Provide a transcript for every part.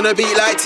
Copz. gonna be like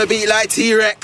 T-Rex. gonna be like T-Rex.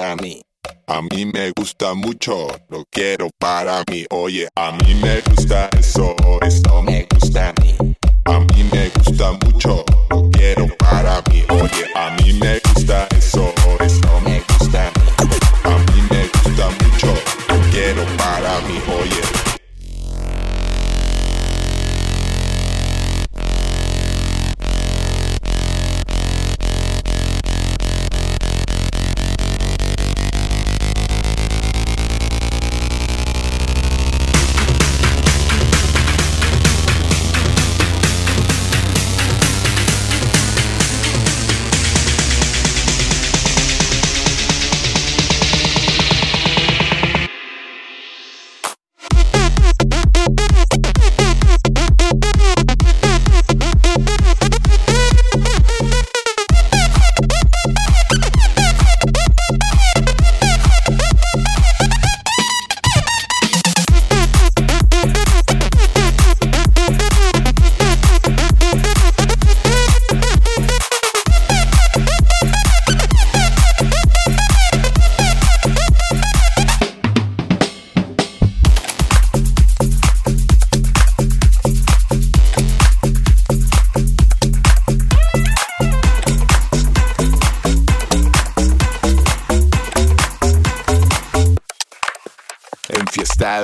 A mí. A mí me gusta mucho, lo quiero para mí. Oye, a mí me gusta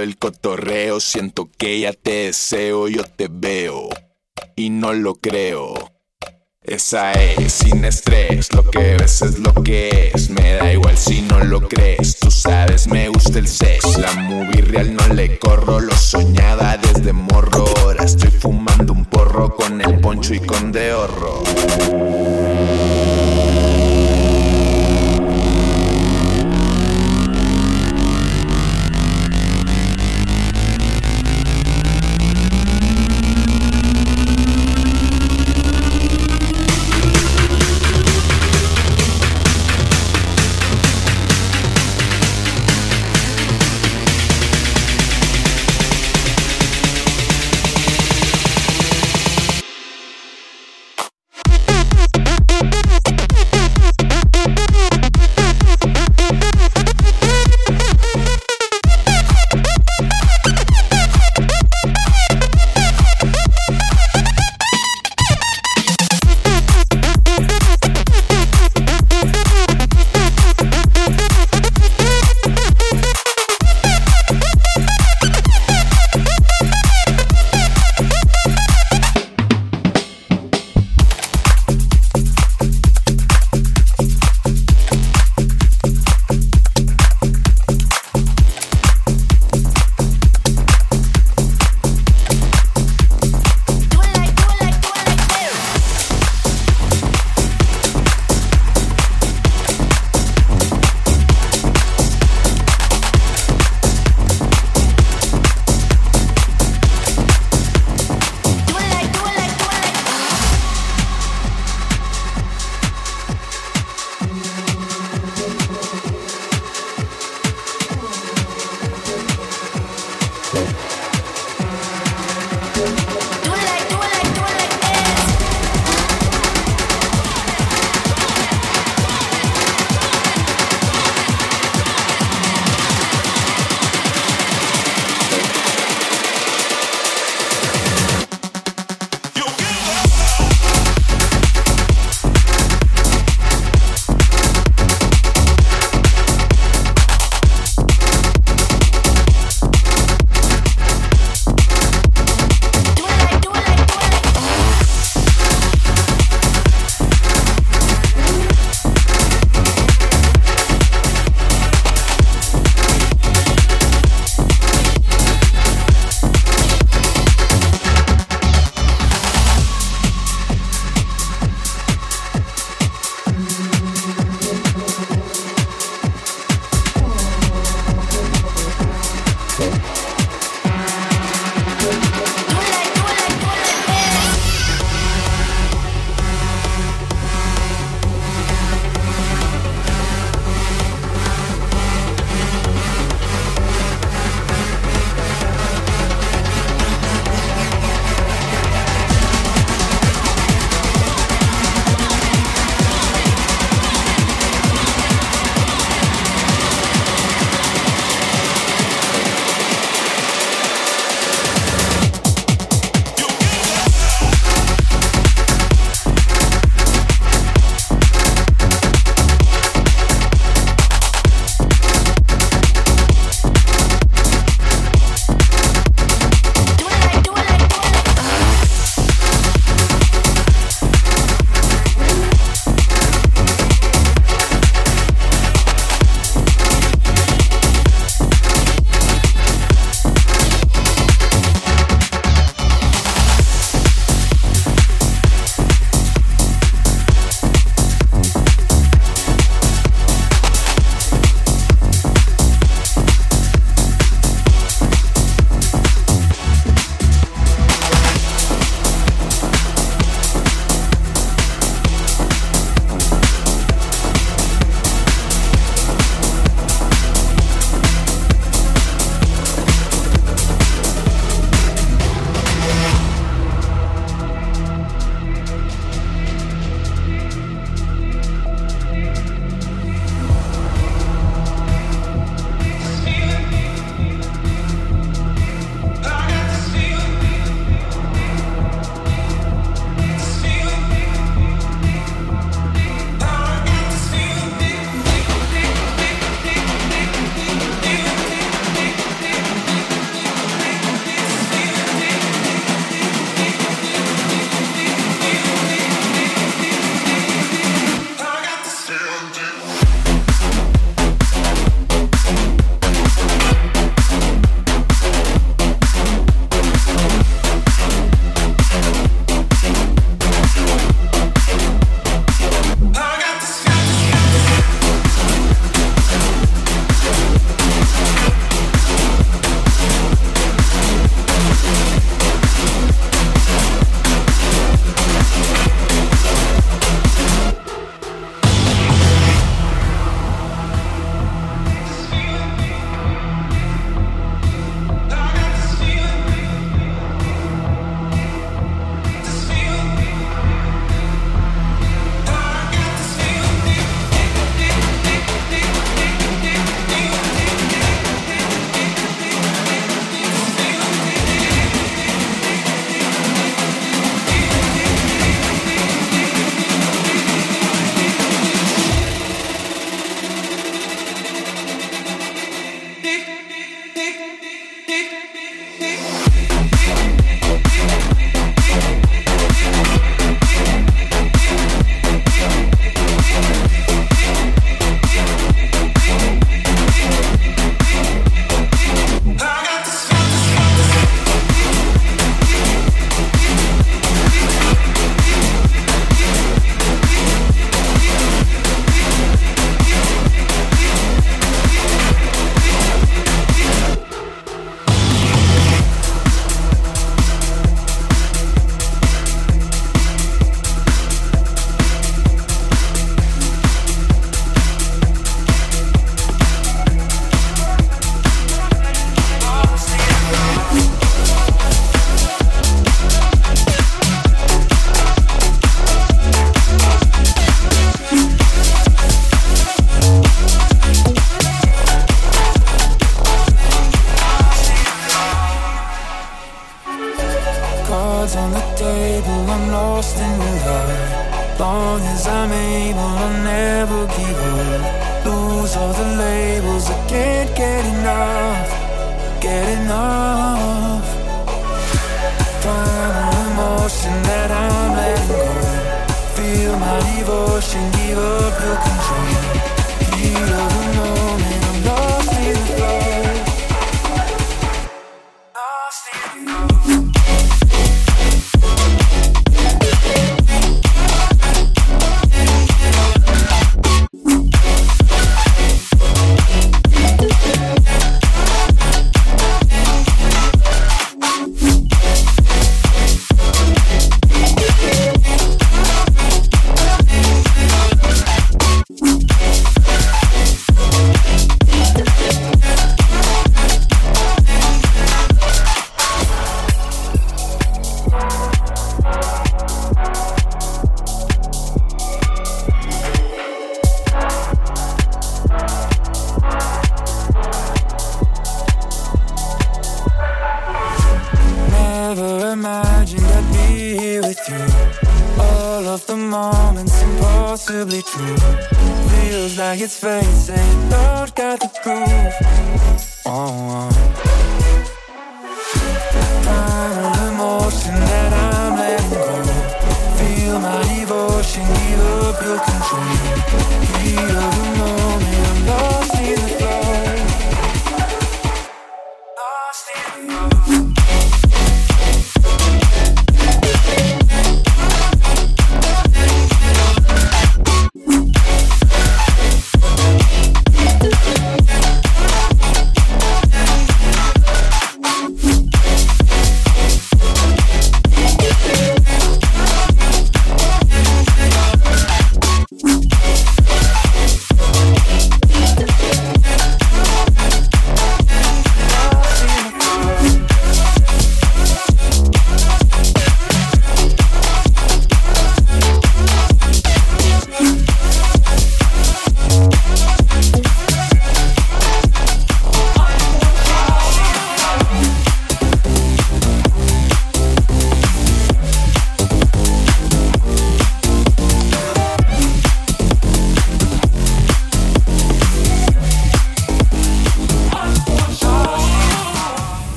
El cotorreo, siento que ya te deseo, yo te veo y no lo creo. Esa es, sin estrés, lo que ves es lo que es. Me da igual si no lo crees, tú sabes, me gusta el sex. La movie real no le corro, lo soñaba desde morro. Ahora estoy fumando un porro con el poncho y con dehorro.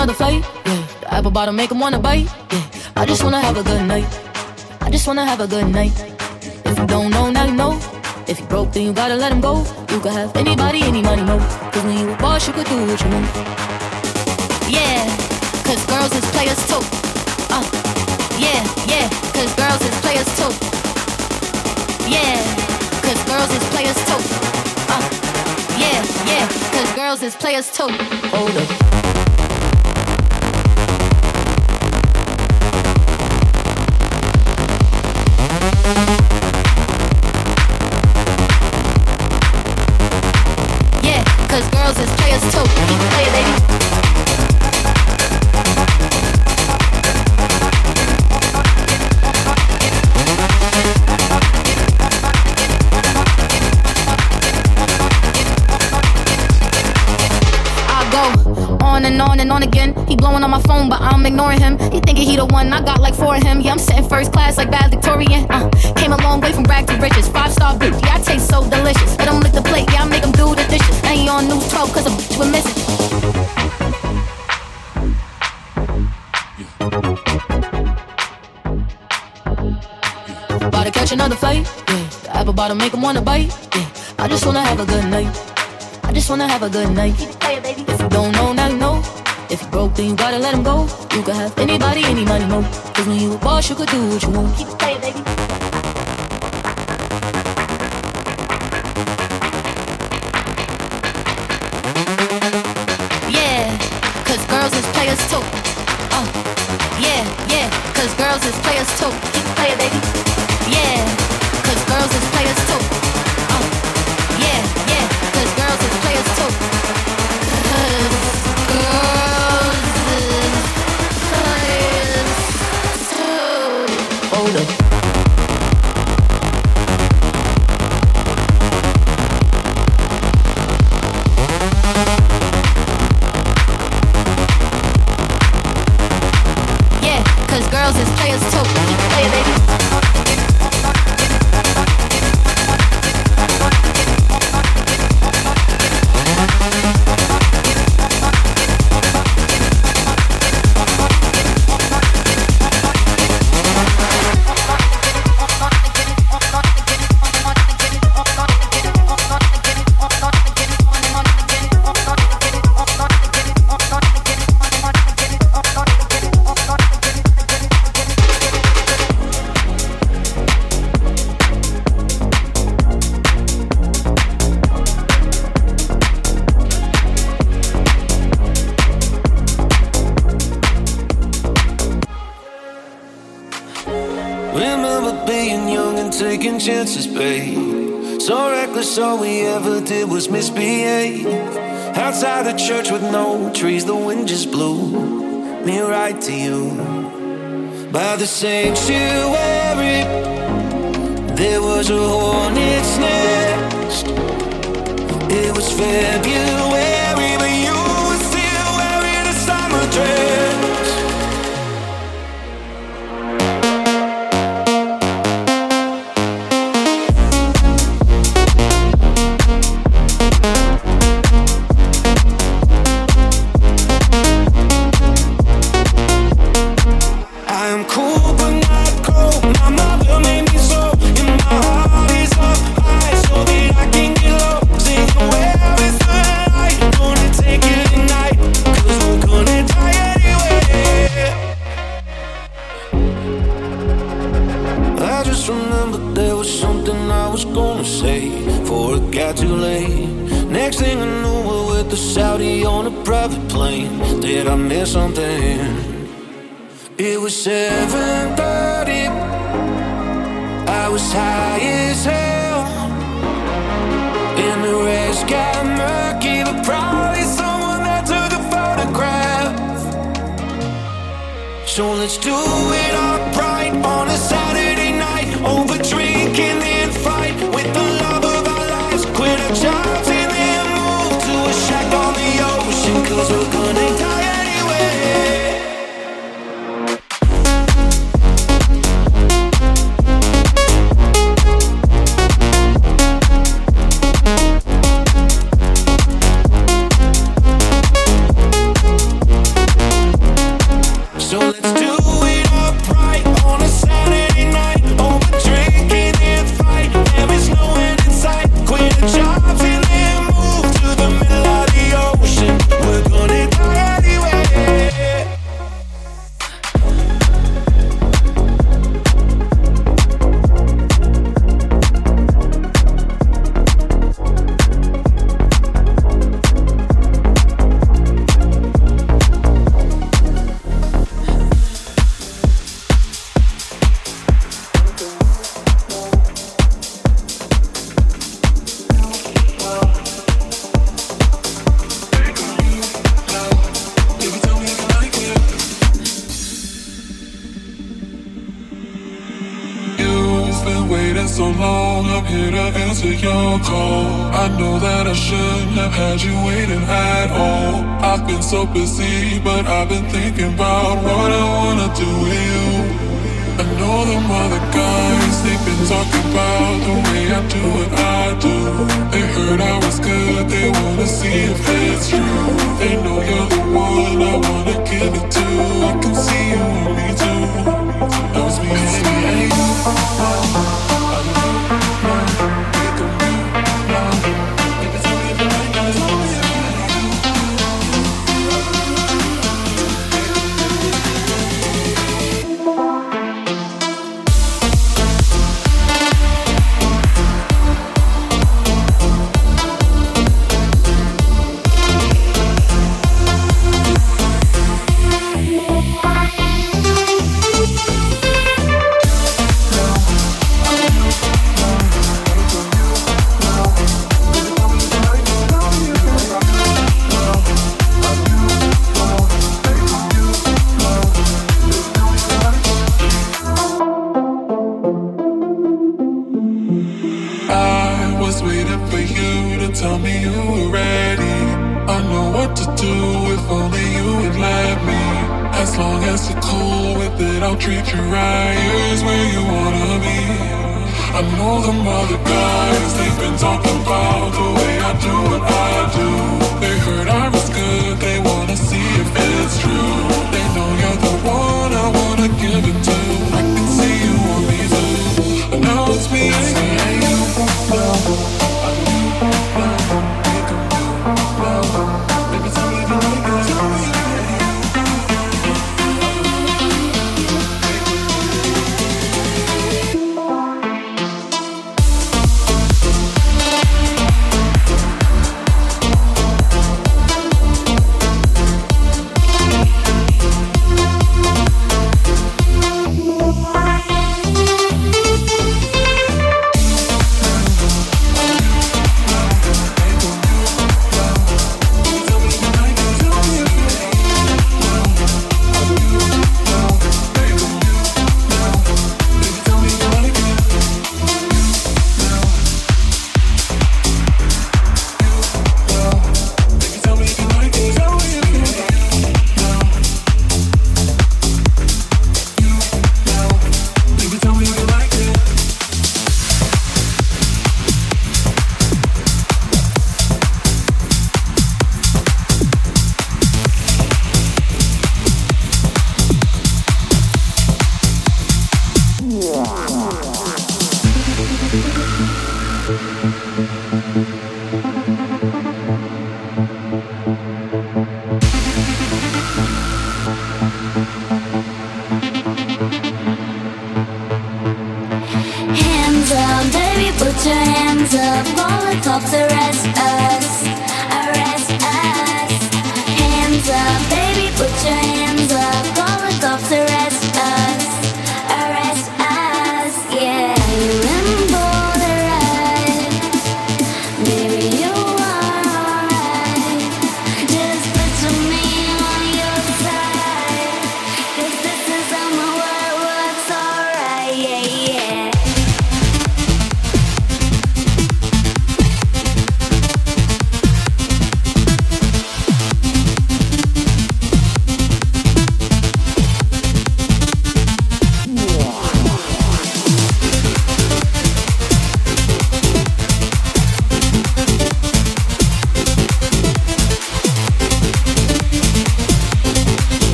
Another fight, yeah. The apple bottom make him wanna bite, yeah. I just wanna have a good night. I just wanna have a good night. If you don't know, now you know. If you broke, then you gotta let him go. You could have anybody, any money, no. Cause when you a boss, you could do what you want. Yeah, cause girls is players too. Uh, yeah, yeah, cause girls is players too. Yeah, cause girls is players too. Uh, yeah, yeah, cause girls is players too. Hold up. Ignoring him. He thinking he the one, I got like four of him. Yeah, I'm sitting first class like valedictorian. Uh, came a long way from rag to riches. Five star bitch, yeah, I taste so delicious. Let him lick the plate, yeah, I make him do the dishes. He on news 12 cause a bitch we're missing. About to catch another fight, yeah. The apple bottom make him wanna bite, yeah. I just wanna have a good night. I just wanna have a good night. If you don't know, now you know. If you broke, then you gotta let him go. You could have anybody, any money, no. Cause when you a boss, you could do what you want. Sanctuary, long as you're cool with it, I'll treat you right. Here's where you wanna be. I know the other guys, they've been talking about the way I do what I do. They heard I was good, they wanna see if it's true. They know you're the one I wanna give it to.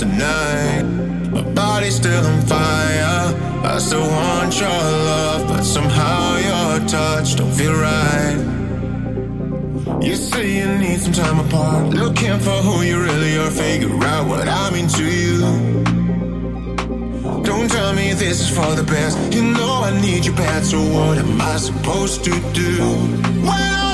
tonight. My body's still on fire. I still want your love, but somehow your touch don't feel right. You say you need some time apart, looking for who you really are. Figure out what I mean to you. Don't tell me this is for the best. You know I need you bad, so what am I supposed to do? When